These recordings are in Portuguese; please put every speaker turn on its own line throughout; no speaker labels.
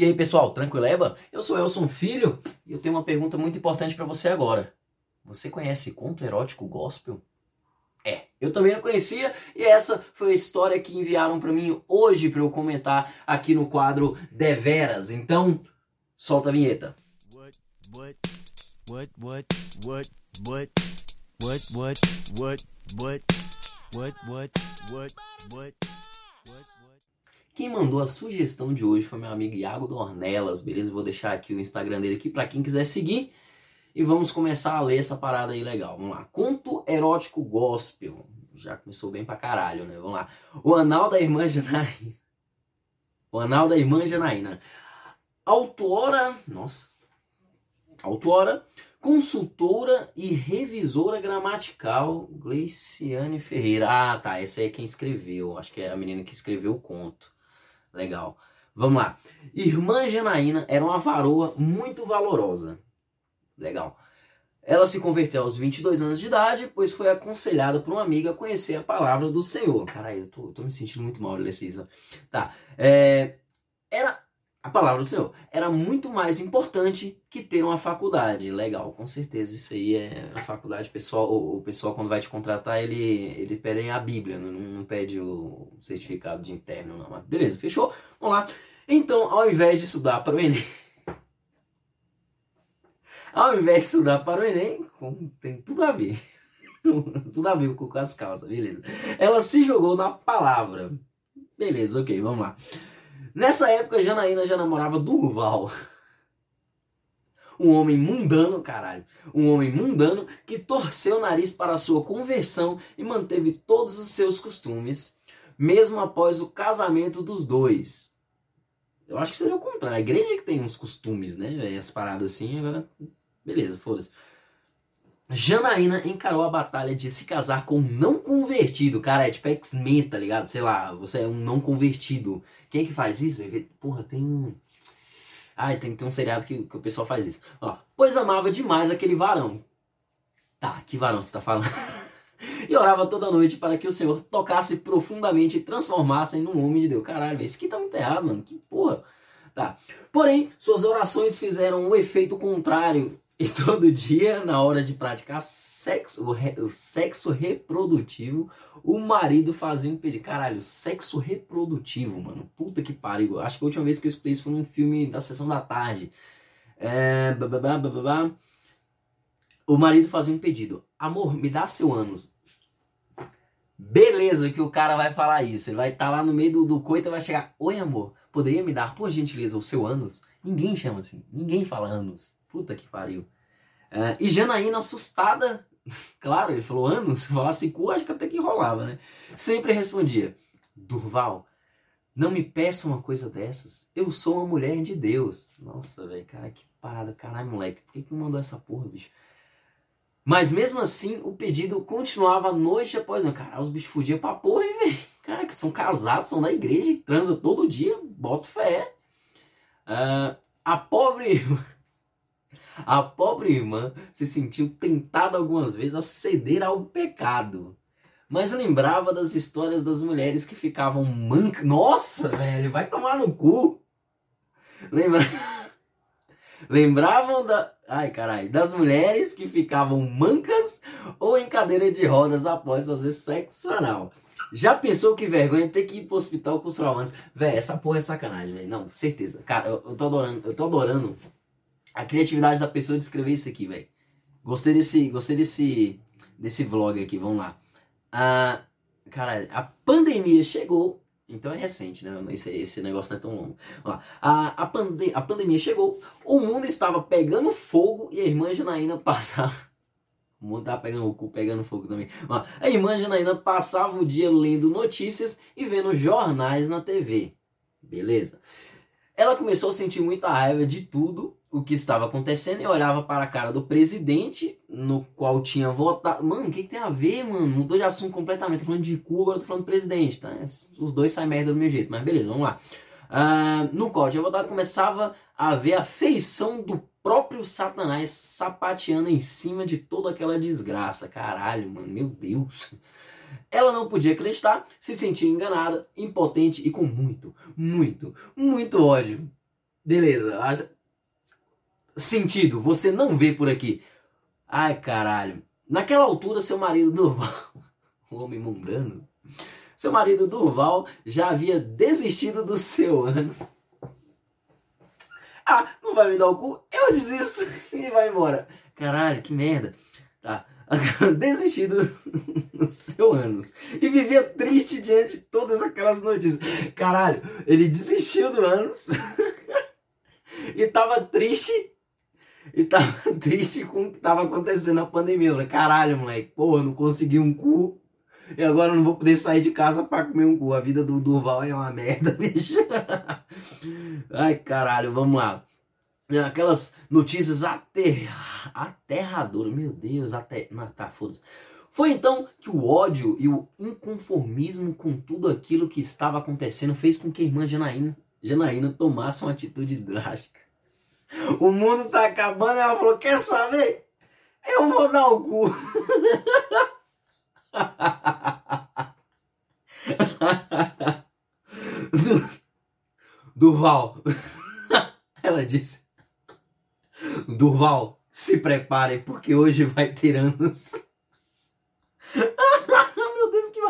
E aí, pessoal, tranquileba? Eu sou Elson Filho e eu tenho uma pergunta muito importante para você agora. Você conhece conto erótico gospel? É, eu também não conhecia e essa foi a história que enviaram para mim hoje para eu comentar aqui no quadro Deveras. Então, solta a vinheta. What, what, what, what, what, what, what, what, what, what. Quem mandou a sugestão de hoje foi meu amigo Iago Dornelas, beleza? vou deixar aqui o Instagram dele aqui para quem quiser seguir. E vamos começar a ler essa parada aí legal. Vamos lá. Conto erótico gospel. Já começou bem pra caralho, né? Vamos lá. O Anal da Irmã Janaína. O Anal da Irmã Janaína. Autora. Nossa. Autora. Consultora e revisora gramatical Gleiciane Ferreira. Ah, tá. Essa aí é quem escreveu. Acho que é a menina que escreveu o conto. Legal. Vamos lá. Irmã Janaína era uma varoa muito valorosa. Legal. Ela se converteu aos 22 anos de idade, pois foi aconselhada por uma amiga a conhecer a palavra do Senhor. Caralho, eu tô, eu tô me sentindo muito mal de. Tá. É, a palavra do Senhor. Era muito mais importante que ter uma faculdade. Legal, com certeza. Isso aí é a faculdade. Pessoal, o, pessoal, quando vai te contratar, ele, ele pede a Bíblia, não, não pede o certificado de interno, não. Mas beleza, fechou? Vamos lá. Então, ao invés de estudar para o Enem. ao invés de estudar para o Enem, tem tudo a ver. tudo a ver com as calças, beleza. Ela se jogou na palavra. Beleza, ok, vamos lá. Nessa época, Janaína já namorava Durval. Um homem mundano, caralho. Um homem mundano que torceu o nariz para a sua conversão e manteve todos os seus costumes, mesmo após o casamento dos dois. Eu acho que seria o contrário. A igreja que tem uns costumes, né? As paradas assim, agora. Beleza, foda-se. Janaína encarou a batalha de se casar com um não convertido. Cara, é tipo X-Men, tá ligado? Sei lá, você é um não convertido. Quem é que faz isso? Porra, tem um. Ai, tem, tem um seriado que, que o pessoal faz isso. Ó, pois amava demais aquele varão. Tá, que varão você tá falando? e orava toda noite para que o Senhor tocasse profundamente e transformasse em um homem de Deus. Caralho, isso aqui tá muito errado, mano. Que porra. Tá. Porém, suas orações fizeram um efeito contrário e todo dia, na hora de praticar sexo, o, sexo reprodutivo, o marido fazia um pedido. Caralho, sexo reprodutivo, mano. Puta que pariu. Acho que a última vez que eu escutei isso foi num filme da sessão da tarde. É. O marido fazia um pedido. Amor, me dá seu ânus. Beleza que o cara vai falar isso. Ele vai estar tá lá no meio do, do coito e vai chegar. Oi, amor, poderia me dar, por gentileza, o seu ânus? Ninguém chama assim. Ninguém fala ânus. Puta que pariu. Uh, e Janaína assustada, claro, ele falou anos, se falasse cu, acho que até que rolava, né? Sempre respondia: Durval, não me peça uma coisa dessas. Eu sou uma mulher de Deus. Nossa, velho, cara, que parada. Caralho, moleque, por que, que mandou essa porra, bicho? Mas mesmo assim, o pedido continuava noite após noite. Cara, os bichos fudiam pra porra, hein, velho? Cara, que são casados, são da igreja, transa todo dia, bota fé. Uh, a pobre. A pobre irmã se sentiu tentada algumas vezes a ceder ao pecado. Mas lembrava das histórias das mulheres que ficavam mancas. Nossa, velho, vai tomar no cu. Lembra... Lembravam da. Ai, caralho. Das mulheres que ficavam mancas ou em cadeira de rodas após fazer sexo anal. Já pensou que vergonha ter que ir pro hospital com os traumas? Véi, essa porra é sacanagem, velho. Não, certeza. Cara, eu, eu tô adorando. Eu tô adorando a criatividade da pessoa de escrever isso aqui, velho. Gostei desse, gostei desse, desse vlog aqui, vamos lá. Ah, cara, a pandemia chegou, então é recente, né? Esse, esse negócio não é tão longo. Vamos lá. A, a, pande a pandemia chegou, o mundo estava pegando fogo e a irmã Janaína passava. O mundo estava pegando o cu, pegando fogo também. A irmã Janaína passava o dia lendo notícias e vendo jornais na TV. Beleza. Ela começou a sentir muita raiva de tudo o que estava acontecendo e olhava para a cara do presidente, no qual tinha votado. Mano, o que, que, tem a ver, mano? Mudou de assunto completamente. Tô falando de cu, agora tô falando do presidente, tá? Os dois saem merda do meu jeito, mas beleza, vamos lá. Uh, no qual tinha votado, começava a ver a feição do próprio Satanás sapateando em cima de toda aquela desgraça. Caralho, mano, meu Deus. Ela não podia acreditar, se sentia enganada, impotente e com muito, muito, muito ódio Beleza, haja sentido, você não vê por aqui. Ai, caralho. Naquela altura, seu marido Durval, o homem mundano, seu marido Durval já havia desistido do seu ânus. Ah, não vai me dar o cu? Eu desisto e vai embora. Caralho, que merda. Tá. Desistido do seu ânus. E vivia triste diante de todas aquelas notícias. Caralho, ele desistiu do ânus. e tava triste e tava triste com o que tava acontecendo na pandemia. Eu falei, caralho, moleque, porra, não consegui um cu. E agora eu não vou poder sair de casa pra comer um cu. A vida do Durval é uma merda, bicho. Ai, caralho, vamos lá. Aquelas notícias ater... aterradoras. Meu Deus, até. Ah, tá, foda-se. Foi então que o ódio e o inconformismo com tudo aquilo que estava acontecendo fez com que a irmã Janaína, Janaína tomasse uma atitude drástica. O mundo tá acabando, ela falou: Quer saber? Eu vou dar o cu. Durval. Ela disse: Durval, se prepare, porque hoje vai ter anos. Meu Deus, que.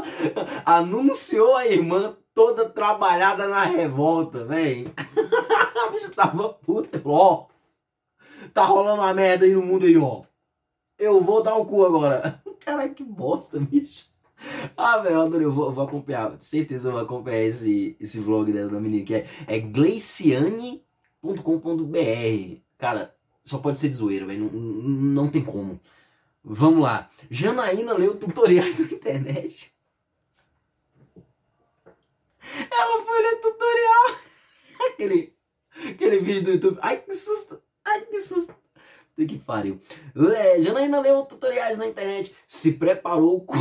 Anunciou a irmã toda trabalhada na revolta, velho. a bicha tava puta. Ó, tá rolando uma merda aí no mundo aí, ó. Eu vou dar o cu agora. Cara, que bosta, bicho. Ah, velho, adorei. Eu vou, vou acompanhar. Certeza eu vou acompanhar esse, esse vlog dela da menina que é, é gleiciane.com.br. Cara, só pode ser de zoeira, velho. Não, não, tem como. Vamos lá. Janaína leu tutoriais na internet. Ela foi ler tutorial. Aquele vídeo do YouTube. Ai, que susto. Ai, que susto. Tem que pariu. Janaína leu tutoriais na internet. Se preparou com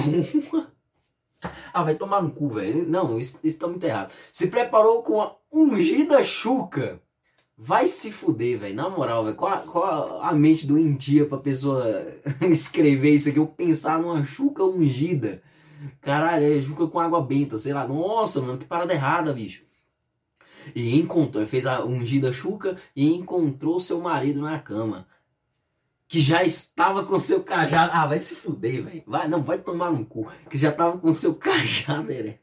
Ah, vai tomar no cu, velho. Não, isso, isso tá muito errado. Se preparou com a ungida chuca. Vai se fuder, velho. Na moral, velho. Qual, qual a mente doentia pra pessoa escrever isso aqui? Eu pensar numa chuca ungida. Caralho, é chuca com água benta, sei lá. Nossa, mano, que parada errada, bicho. E encontrou, fez a ungida chuca e encontrou seu marido na cama. Que já estava com seu cajado. Ah, vai se fuder, velho. Vai, não, vai tomar no cu. Que já estava com seu cajado ereto.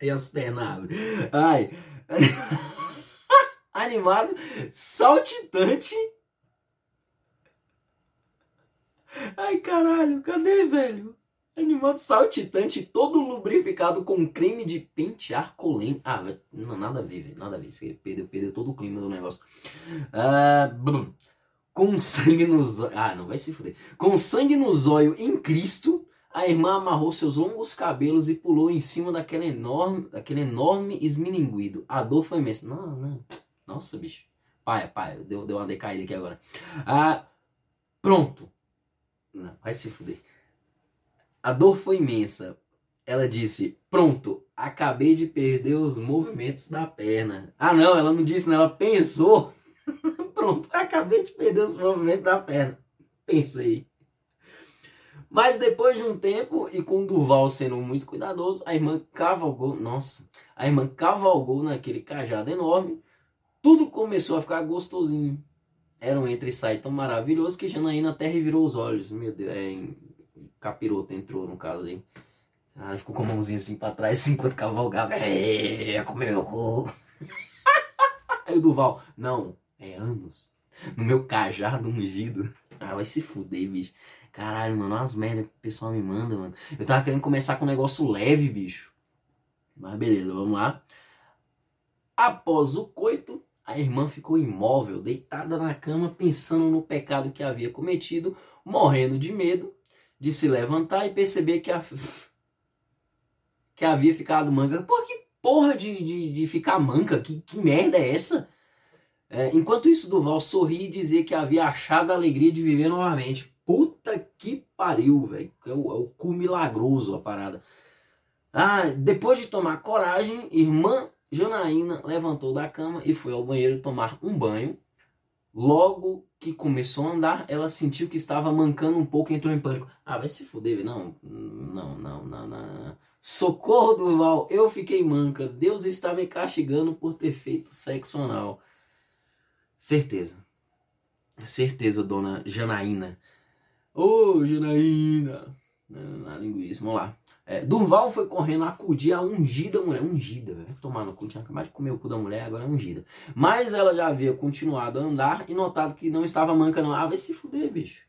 E as pernas Ai. Animado, saltitante. Ai, caralho, cadê, velho? Animado saltitante, todo lubrificado com creme de pentear colém. Ah, não, nada a ver. Nada a ver. Você perdeu, perdeu todo o clima do negócio. Ah, com sangue nos. Ah, não vai se fuder. Com sangue nos olhos em Cristo, a irmã amarrou seus longos cabelos e pulou em cima daquele enorme, daquele enorme esmininguido. A dor foi imensa. Não, não. Nossa, bicho. Pai, pai, deu, deu uma decaída aqui agora. Ah, pronto. Não, vai se fuder. A dor foi imensa. Ela disse: Pronto, acabei de perder os movimentos da perna. Ah, não, ela não disse, não, ela pensou. Pronto, acabei de perder os movimentos da perna. Pensei. Mas depois de um tempo, e com Durval sendo muito cuidadoso, a irmã cavalgou. Nossa, a irmã cavalgou naquele cajado enorme. Tudo começou a ficar gostosinho. Era um entre e sai tão maravilhoso que Janaína até revirou os olhos. Meu Deus, é, capiroto entrou no caso aí. Ah, ficou com a mãozinha assim pra trás, assim, enquanto cavalgava. É, comeu meu cu. aí o Duval, não, é anos. No meu cajado ungido. Ah, vai se fuder, bicho. Caralho, mano, as merdas que o pessoal me manda, mano. Eu tava querendo começar com um negócio leve, bicho. Mas beleza, vamos lá. Após o coito, a irmã ficou imóvel, deitada na cama, pensando no pecado que havia cometido, morrendo de medo de se levantar e perceber que, a... que havia ficado manca. Por que porra de, de, de ficar manca? Que, que merda é essa? É, enquanto isso, Duval sorria e dizia que havia achado a alegria de viver novamente. Puta que pariu, velho. É o, é o cu milagroso a parada. Ah, depois de tomar coragem, irmã Janaína levantou da cama e foi ao banheiro tomar um banho. Logo que começou a andar, ela sentiu que estava mancando um pouco e entrou em pânico. Ah, vai se fuder, não, não, não, não, não. Socorro, Durval, eu fiquei manca. Deus está me castigando por ter feito sexo anal. Certeza. Certeza, dona Janaína. Ô, oh, Janaína. Na linguiça, vamos lá. É, Durval foi correndo acudir a ungida mulher. Ungida, velho. Tomar no cu, tinha acabado de comer o cu da mulher, agora é ungida. Mas ela já havia continuado a andar e notado que não estava manca, não. Ah, vai se fuder, bicho.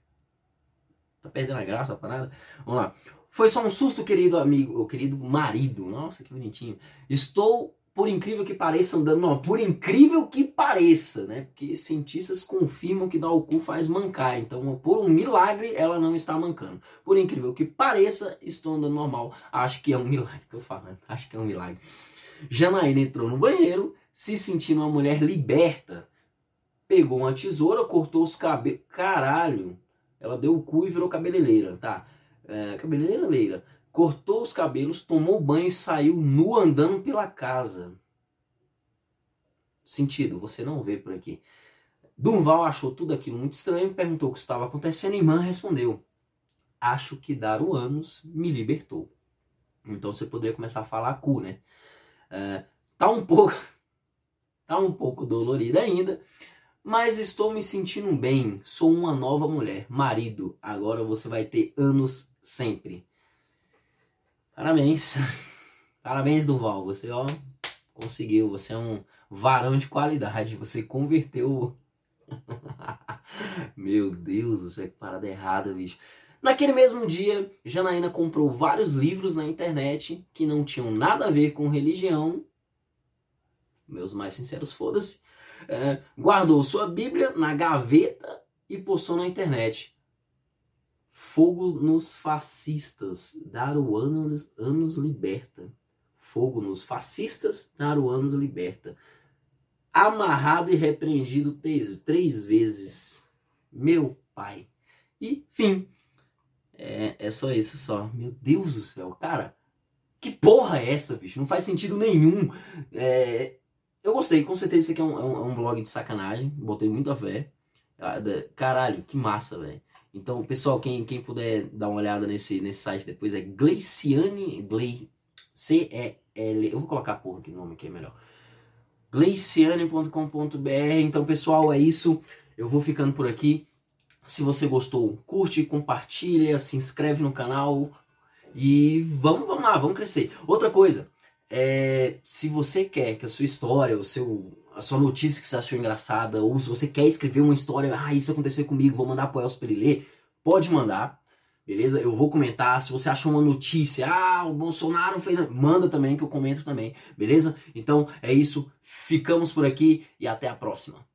Tá perdendo a graça a parada? Vamos lá. Foi só um susto, querido amigo, querido marido. Nossa, que bonitinho. Estou por incrível que pareça, andando. Não, por incrível que pareça, né? Porque cientistas confirmam que dar o cu faz mancar. Então, por um milagre, ela não está mancando. Por incrível que pareça, estou andando normal. Acho que é um milagre, tô falando. Acho que é um milagre. Janaína entrou no banheiro, se sentindo uma mulher liberta. Pegou uma tesoura, cortou os cabelos. Caralho! Ela deu o cu e virou cabeleireira, tá? É, cabeleireira, leira cortou os cabelos, tomou banho e saiu nu andando pela casa. Sentido, você não vê por aqui. Durval achou tudo aquilo muito estranho, perguntou o que estava acontecendo e irmã respondeu: Acho que dar o ânus me libertou. Então você poderia começar a falar cu, né? É, tá um pouco. Tá um pouco dolorida ainda, mas estou me sentindo bem. Sou uma nova mulher. Marido, agora você vai ter anos sempre. Parabéns. Parabéns, Duval. Você, ó, conseguiu. Você é um varão de qualidade. Você converteu. Meu Deus, você é parada errada, bicho. Naquele mesmo dia, Janaína comprou vários livros na internet que não tinham nada a ver com religião. Meus mais sinceros, foda-se. É, guardou sua Bíblia na gaveta e postou na internet. Fogo nos fascistas, dar o anos, liberta. Fogo nos fascistas, dar o anos liberta. Amarrado e repreendido três, três vezes. Meu pai. E fim. É, é só isso só. Meu Deus do céu, cara. Que porra é essa, bicho? Não faz sentido nenhum. É, eu gostei, com certeza isso aqui é um, é um, é um blog de sacanagem. Botei muita fé. Ah, caralho, que massa, velho. Então, pessoal, quem, quem puder dar uma olhada nesse, nesse site depois é Gleiciane, Gle, C-E-L, eu vou colocar porra o nome que é melhor. Gleiciane.com.br. Então, pessoal, é isso. Eu vou ficando por aqui. Se você gostou, curte, compartilha, se inscreve no canal e vamos, vamos lá, vamos crescer. Outra coisa, é, se você quer que a sua história, o seu a sua notícia que você achou engraçada, ou se você quer escrever uma história, ah, isso aconteceu comigo, vou mandar pro Elcio pra ele ler, pode mandar, beleza? Eu vou comentar. Se você achou uma notícia, ah, o Bolsonaro fez. Manda também, que eu comento também, beleza? Então é isso, ficamos por aqui e até a próxima.